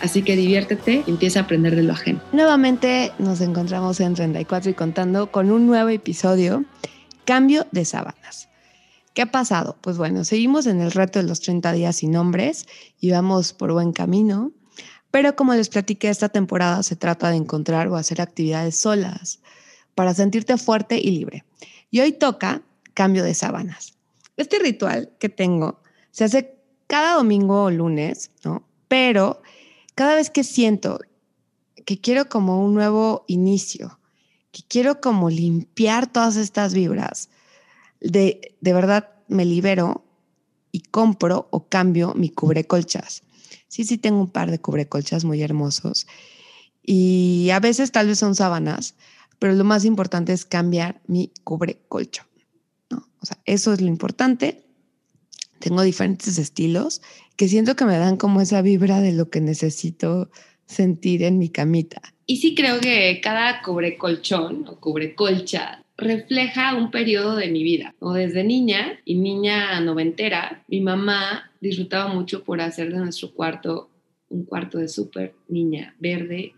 Así que diviértete y empieza a aprender de lo ajeno. Nuevamente nos encontramos en 34 y contando con un nuevo episodio, Cambio de sábanas. ¿Qué ha pasado? Pues bueno, seguimos en el reto de los 30 días sin nombres y vamos por buen camino. Pero como les platiqué, esta temporada se trata de encontrar o hacer actividades solas para sentirte fuerte y libre. Y hoy toca cambio de sábanas. Este ritual que tengo se hace cada domingo o lunes, ¿no? Pero cada vez que siento que quiero como un nuevo inicio, que quiero como limpiar todas estas vibras, de, de verdad me libero y compro o cambio mi cubrecolchas. Sí, sí tengo un par de cubrecolchas muy hermosos y a veces tal vez son sábanas, pero lo más importante es cambiar mi cubrecolcho. ¿no? O sea, eso es lo importante. Tengo diferentes estilos que siento que me dan como esa vibra de lo que necesito sentir en mi camita. Y sí creo que cada cubrecolchón o cubrecolcha refleja un periodo de mi vida. O desde niña y niña noventera, mi mamá disfrutaba mucho por hacer de nuestro cuarto un cuarto de súper niña, verde,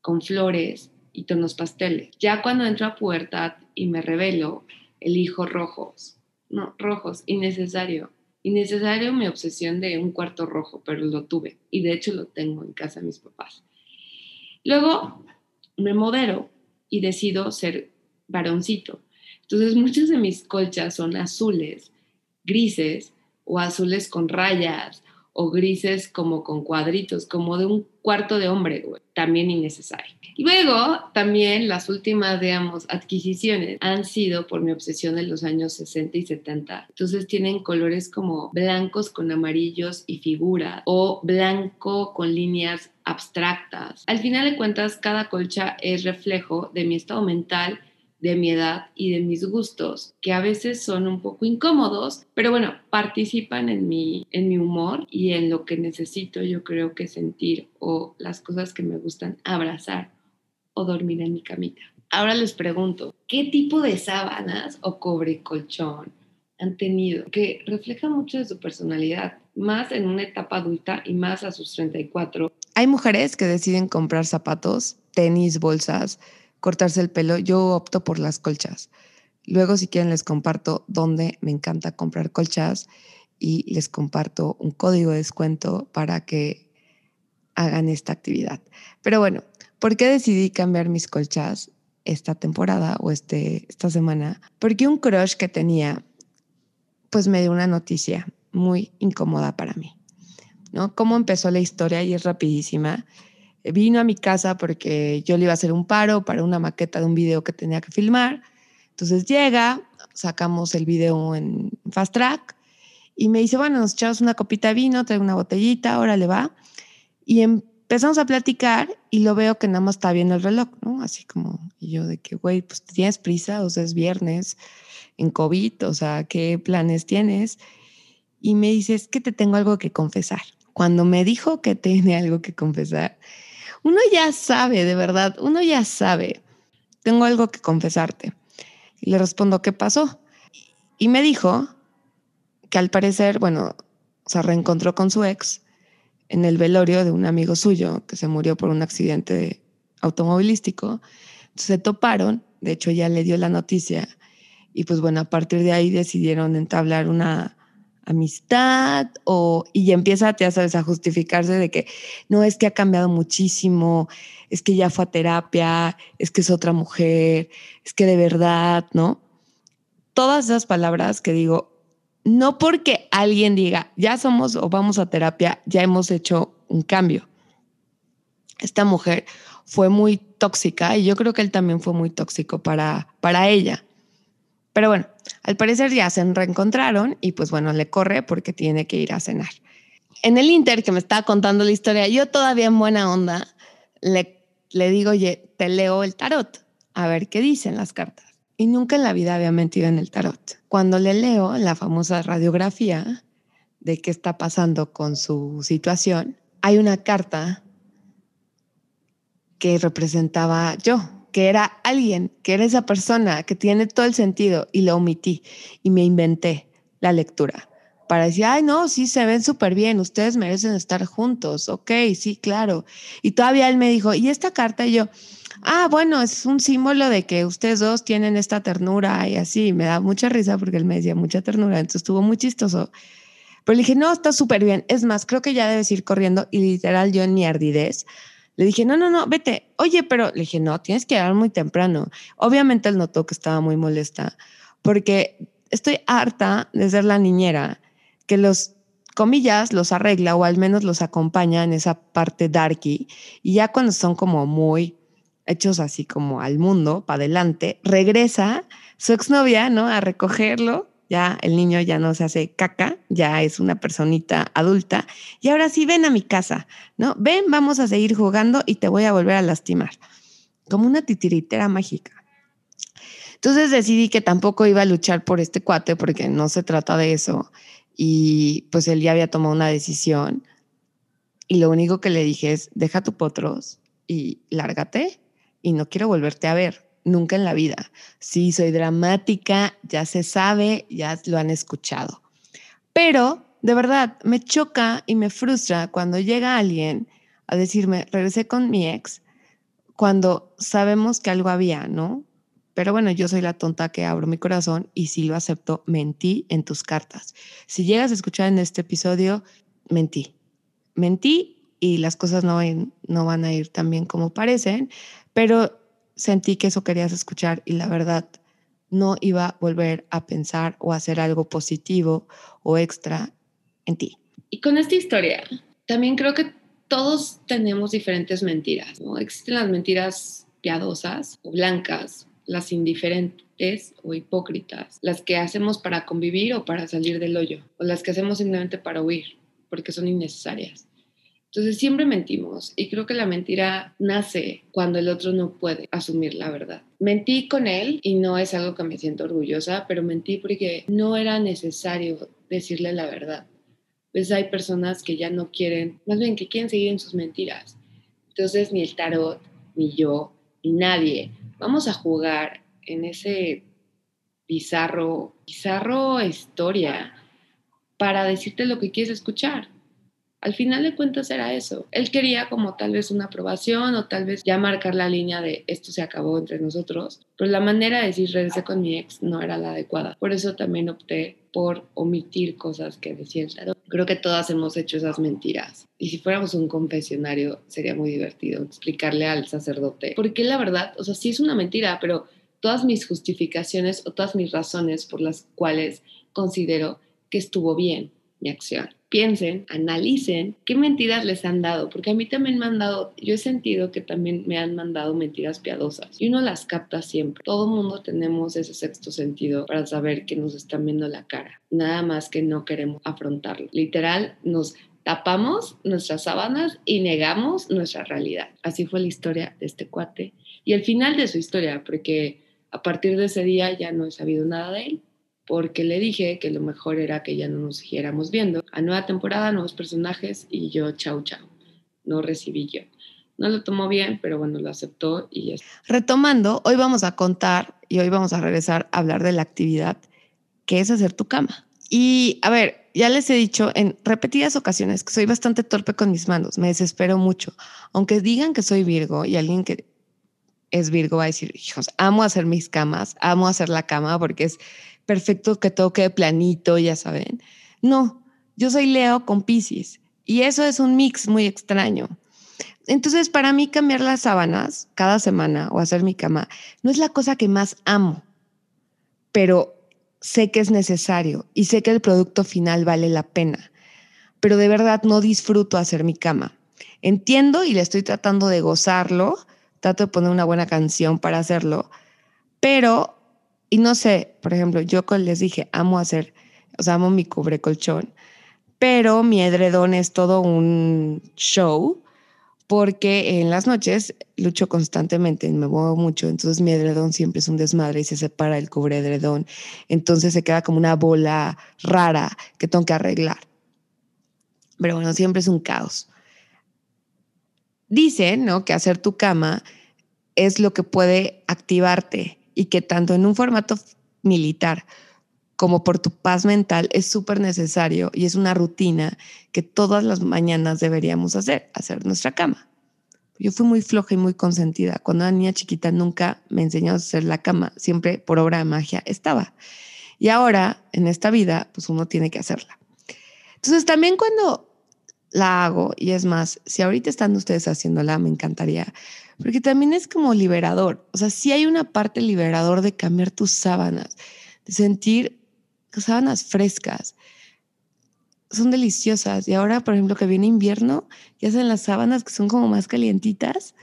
con flores y tonos pasteles. Ya cuando entro a pubertad y me revelo, elijo rojos. No, rojos, innecesario. Innecesario mi obsesión de un cuarto rojo, pero lo tuve. Y de hecho lo tengo en casa de mis papás. Luego me modero y decido ser varoncito. Entonces muchas de mis colchas son azules, grises o azules con rayas o grises como con cuadritos, como de un cuarto de hombre, también innecesario. Luego, también las últimas, digamos, adquisiciones han sido por mi obsesión de los años 60 y 70. Entonces tienen colores como blancos con amarillos y figuras o blanco con líneas abstractas. Al final de cuentas, cada colcha es reflejo de mi estado mental de mi edad y de mis gustos, que a veces son un poco incómodos, pero bueno, participan en mi, en mi humor y en lo que necesito yo creo que sentir o las cosas que me gustan abrazar o dormir en mi camita. Ahora les pregunto, ¿qué tipo de sábanas o cobre colchón han tenido? Que refleja mucho de su personalidad, más en una etapa adulta y más a sus 34. Hay mujeres que deciden comprar zapatos, tenis, bolsas, cortarse el pelo, yo opto por las colchas. Luego, si quieren, les comparto dónde me encanta comprar colchas y les comparto un código de descuento para que hagan esta actividad. Pero bueno, ¿por qué decidí cambiar mis colchas esta temporada o este, esta semana? Porque un crush que tenía, pues me dio una noticia muy incómoda para mí. ¿no? ¿Cómo empezó la historia? Y es rapidísima vino a mi casa porque yo le iba a hacer un paro para una maqueta de un video que tenía que filmar. Entonces llega, sacamos el video en Fast Track y me dice, bueno, nos echamos una copita de vino, traigo una botellita, ahora le va. Y empezamos a platicar y lo veo que nada más está viendo el reloj, ¿no? Así como, y yo de que, güey, pues tienes prisa, o sea, es viernes en COVID, o sea, ¿qué planes tienes? Y me dice, es que te tengo algo que confesar. Cuando me dijo que tiene algo que confesar, uno ya sabe, de verdad, uno ya sabe. Tengo algo que confesarte. Y le respondo, ¿qué pasó? Y me dijo que al parecer, bueno, se reencontró con su ex en el velorio de un amigo suyo que se murió por un accidente automovilístico. Entonces se toparon, de hecho ya le dio la noticia y pues bueno, a partir de ahí decidieron entablar una amistad o y empieza, ya sabes, a justificarse de que no es que ha cambiado muchísimo, es que ya fue a terapia, es que es otra mujer, es que de verdad, ¿no? Todas esas palabras que digo, no porque alguien diga, ya somos o vamos a terapia, ya hemos hecho un cambio. Esta mujer fue muy tóxica y yo creo que él también fue muy tóxico para, para ella. Pero bueno, al parecer ya se reencontraron y pues bueno, le corre porque tiene que ir a cenar. En el Inter que me estaba contando la historia, yo todavía en buena onda le, le digo, oye, te leo el tarot, a ver qué dicen las cartas. Y nunca en la vida había mentido en el tarot. Cuando le leo la famosa radiografía de qué está pasando con su situación, hay una carta que representaba yo, que era alguien, que era esa persona que tiene todo el sentido y lo omití y me inventé la lectura para decir, ay, no, sí, se ven súper bien, ustedes merecen estar juntos, ok, sí, claro. Y todavía él me dijo, ¿y esta carta? Y yo, ah, bueno, es un símbolo de que ustedes dos tienen esta ternura y así, me da mucha risa porque él me decía mucha ternura, entonces estuvo muy chistoso. Pero le dije, no, está súper bien. Es más, creo que ya debes ir corriendo. Y literal, yo en mi ardidez, le dije, no, no, no, vete. Oye, pero le dije, no, tienes que llegar muy temprano. Obviamente él notó que estaba muy molesta porque estoy harta de ser la niñera que los comillas los arregla o al menos los acompaña en esa parte darky y ya cuando son como muy hechos así como al mundo, para adelante, regresa su exnovia, ¿no? A recogerlo, ya el niño ya no se hace caca, ya es una personita adulta. Y ahora sí ven a mi casa, ¿no? Ven, vamos a seguir jugando y te voy a volver a lastimar, como una titiritera mágica. Entonces decidí que tampoco iba a luchar por este cuate porque no se trata de eso. Y pues él ya había tomado una decisión. Y lo único que le dije es, deja tu potros y lárgate y no quiero volverte a ver nunca en la vida. Sí, soy dramática, ya se sabe, ya lo han escuchado. Pero de verdad me choca y me frustra cuando llega alguien a decirme, regresé con mi ex, cuando sabemos que algo había, ¿no? Pero bueno, yo soy la tonta que abro mi corazón y si lo acepto, mentí en tus cartas. Si llegas a escuchar en este episodio, mentí. Mentí y las cosas no, no van a ir tan bien como parecen, pero sentí que eso querías escuchar y la verdad no iba a volver a pensar o hacer algo positivo o extra en ti. Y con esta historia, también creo que todos tenemos diferentes mentiras. ¿no? Existen las mentiras piadosas o blancas, las indiferentes o hipócritas, las que hacemos para convivir o para salir del hoyo, o las que hacemos simplemente para huir, porque son innecesarias. Entonces siempre mentimos y creo que la mentira nace cuando el otro no puede asumir la verdad. Mentí con él y no es algo que me siento orgullosa, pero mentí porque no era necesario decirle la verdad. Pues hay personas que ya no quieren, más bien que quieren seguir en sus mentiras. Entonces ni el tarot, ni yo, ni nadie vamos a jugar en ese bizarro, bizarro historia para decirte lo que quieres escuchar. Al final de cuentas era eso. Él quería como tal vez una aprobación o tal vez ya marcar la línea de esto se acabó entre nosotros, pero la manera de decir regresé con mi ex no era la adecuada. Por eso también opté por omitir cosas que decía el tarot. Creo que todas hemos hecho esas mentiras. Y si fuéramos un confesionario, sería muy divertido explicarle al sacerdote. Porque la verdad, o sea, sí es una mentira, pero todas mis justificaciones o todas mis razones por las cuales considero que estuvo bien mi acción piensen, analicen qué mentiras les han dado, porque a mí también me han dado, yo he sentido que también me han mandado mentiras piadosas y uno las capta siempre. Todo mundo tenemos ese sexto sentido para saber que nos están viendo la cara, nada más que no queremos afrontarlo. Literal, nos tapamos nuestras sábanas y negamos nuestra realidad. Así fue la historia de este cuate y el final de su historia, porque a partir de ese día ya no he sabido nada de él porque le dije que lo mejor era que ya no nos siguiéramos viendo. A nueva temporada, nuevos personajes y yo, chau, chau. No recibí yo. No lo tomó bien, pero bueno, lo aceptó y ya. Retomando, hoy vamos a contar y hoy vamos a regresar a hablar de la actividad que es hacer tu cama. Y a ver, ya les he dicho en repetidas ocasiones que soy bastante torpe con mis manos, me desespero mucho. Aunque digan que soy Virgo y alguien que es Virgo va a decir, hijos, amo hacer mis camas, amo hacer la cama porque es perfecto que todo quede planito, ya saben. No, yo soy Leo con Pisces y eso es un mix muy extraño. Entonces, para mí cambiar las sábanas cada semana o hacer mi cama no es la cosa que más amo, pero sé que es necesario y sé que el producto final vale la pena, pero de verdad no disfruto hacer mi cama. Entiendo y le estoy tratando de gozarlo, trato de poner una buena canción para hacerlo, pero y no sé, por ejemplo, yo les dije, amo hacer, o sea, amo mi cubre colchón, pero mi edredón es todo un show porque en las noches lucho constantemente, me muevo mucho, entonces mi edredón siempre es un desmadre y se separa el cubre edredón, entonces se queda como una bola rara que tengo que arreglar. Pero bueno, siempre es un caos. Dicen, ¿no? Que hacer tu cama es lo que puede activarte y que tanto en un formato militar como por tu paz mental es súper necesario y es una rutina que todas las mañanas deberíamos hacer, hacer nuestra cama. Yo fui muy floja y muy consentida. Cuando era niña chiquita nunca me enseñó a hacer la cama, siempre por obra de magia estaba. Y ahora, en esta vida, pues uno tiene que hacerla. Entonces, también cuando la hago, y es más, si ahorita están ustedes haciéndola, me encantaría, porque también es como liberador. O sea, si hay una parte liberador de cambiar tus sábanas, de sentir sábanas frescas. Son deliciosas. Y ahora, por ejemplo, que viene invierno y hacen las sábanas que son como más calientitas.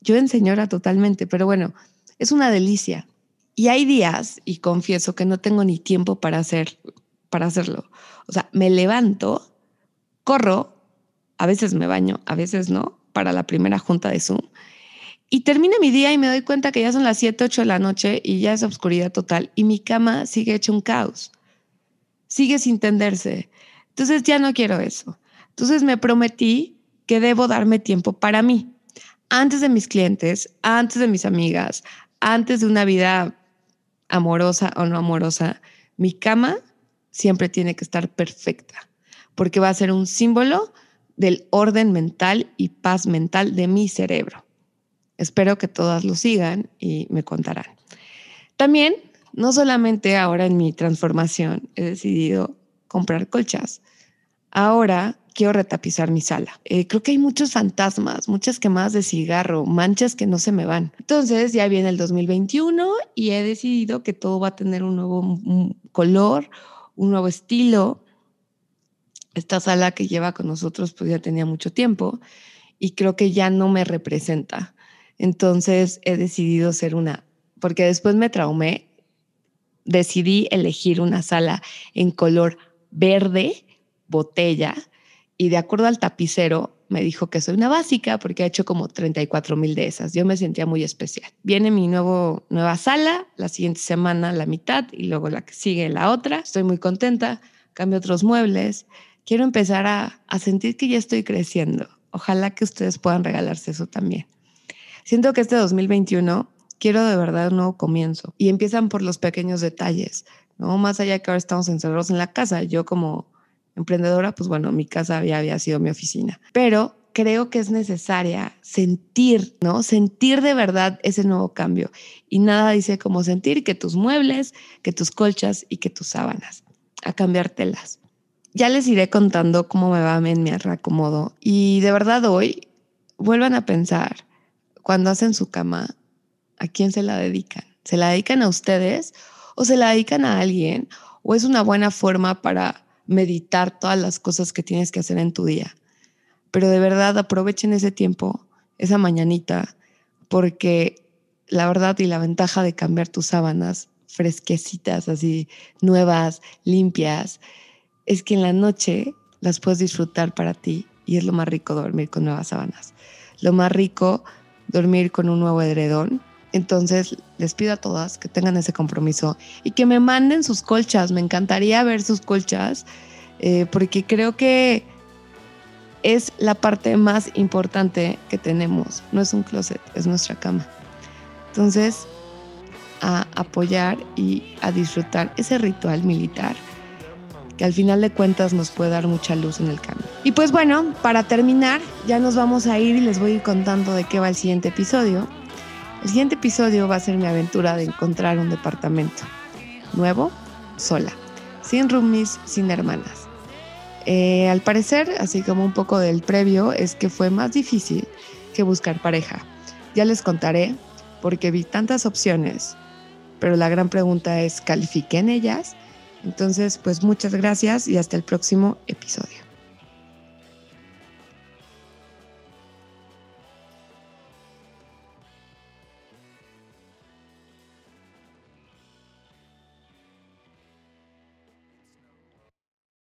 Yo en señora totalmente, pero bueno, es una delicia. Y hay días, y confieso que no tengo ni tiempo para, hacer, para hacerlo. O sea, me levanto, corro, a veces me baño, a veces no, para la primera junta de Zoom. Y termina mi día y me doy cuenta que ya son las 7, 8 de la noche y ya es oscuridad total y mi cama sigue hecha un caos sigue sin tenderse. Entonces ya no quiero eso. Entonces me prometí que debo darme tiempo para mí, antes de mis clientes, antes de mis amigas, antes de una vida amorosa o no amorosa. Mi cama siempre tiene que estar perfecta, porque va a ser un símbolo del orden mental y paz mental de mi cerebro. Espero que todas lo sigan y me contarán. También no solamente ahora en mi transformación he decidido comprar colchas, ahora quiero retapizar mi sala. Eh, creo que hay muchos fantasmas, muchas quemadas de cigarro, manchas que no se me van. Entonces ya viene el 2021 y he decidido que todo va a tener un nuevo color, un nuevo estilo. Esta sala que lleva con nosotros pues ya tenía mucho tiempo y creo que ya no me representa. Entonces he decidido ser una, porque después me traumé decidí elegir una sala en color verde, botella, y de acuerdo al tapicero me dijo que soy una básica porque ha hecho como 34 mil de esas. Yo me sentía muy especial. Viene mi nuevo, nueva sala, la siguiente semana la mitad y luego la que sigue la otra. Estoy muy contenta, cambio otros muebles. Quiero empezar a, a sentir que ya estoy creciendo. Ojalá que ustedes puedan regalarse eso también. Siento que este 2021 quiero de verdad un nuevo comienzo. Y empiezan por los pequeños detalles, ¿no? Más allá que ahora estamos encerrados en la casa, yo como emprendedora, pues bueno, mi casa ya había sido mi oficina. Pero creo que es necesaria sentir, ¿no? Sentir de verdad ese nuevo cambio. Y nada dice como sentir que tus muebles, que tus colchas y que tus sábanas, a cambiártelas. Ya les iré contando cómo me va en mi reacomodo. Y de verdad hoy, vuelvan a pensar, cuando hacen su cama, ¿a quién se la dedican? ¿Se la dedican a ustedes o se la dedican a alguien? ¿O es una buena forma para meditar todas las cosas que tienes que hacer en tu día? Pero de verdad aprovechen ese tiempo, esa mañanita, porque la verdad y la ventaja de cambiar tus sábanas fresquecitas, así nuevas, limpias, es que en la noche las puedes disfrutar para ti y es lo más rico dormir con nuevas sábanas. Lo más rico dormir con un nuevo edredón entonces, les pido a todas que tengan ese compromiso y que me manden sus colchas. Me encantaría ver sus colchas eh, porque creo que es la parte más importante que tenemos. No es un closet, es nuestra cama. Entonces, a apoyar y a disfrutar ese ritual militar que al final de cuentas nos puede dar mucha luz en el camino. Y pues bueno, para terminar, ya nos vamos a ir y les voy a ir contando de qué va el siguiente episodio. El siguiente episodio va a ser mi aventura de encontrar un departamento nuevo, sola, sin roomies, sin hermanas. Eh, al parecer, así como un poco del previo, es que fue más difícil que buscar pareja. Ya les contaré porque vi tantas opciones, pero la gran pregunta es, ¿califiquen ellas? Entonces, pues muchas gracias y hasta el próximo episodio.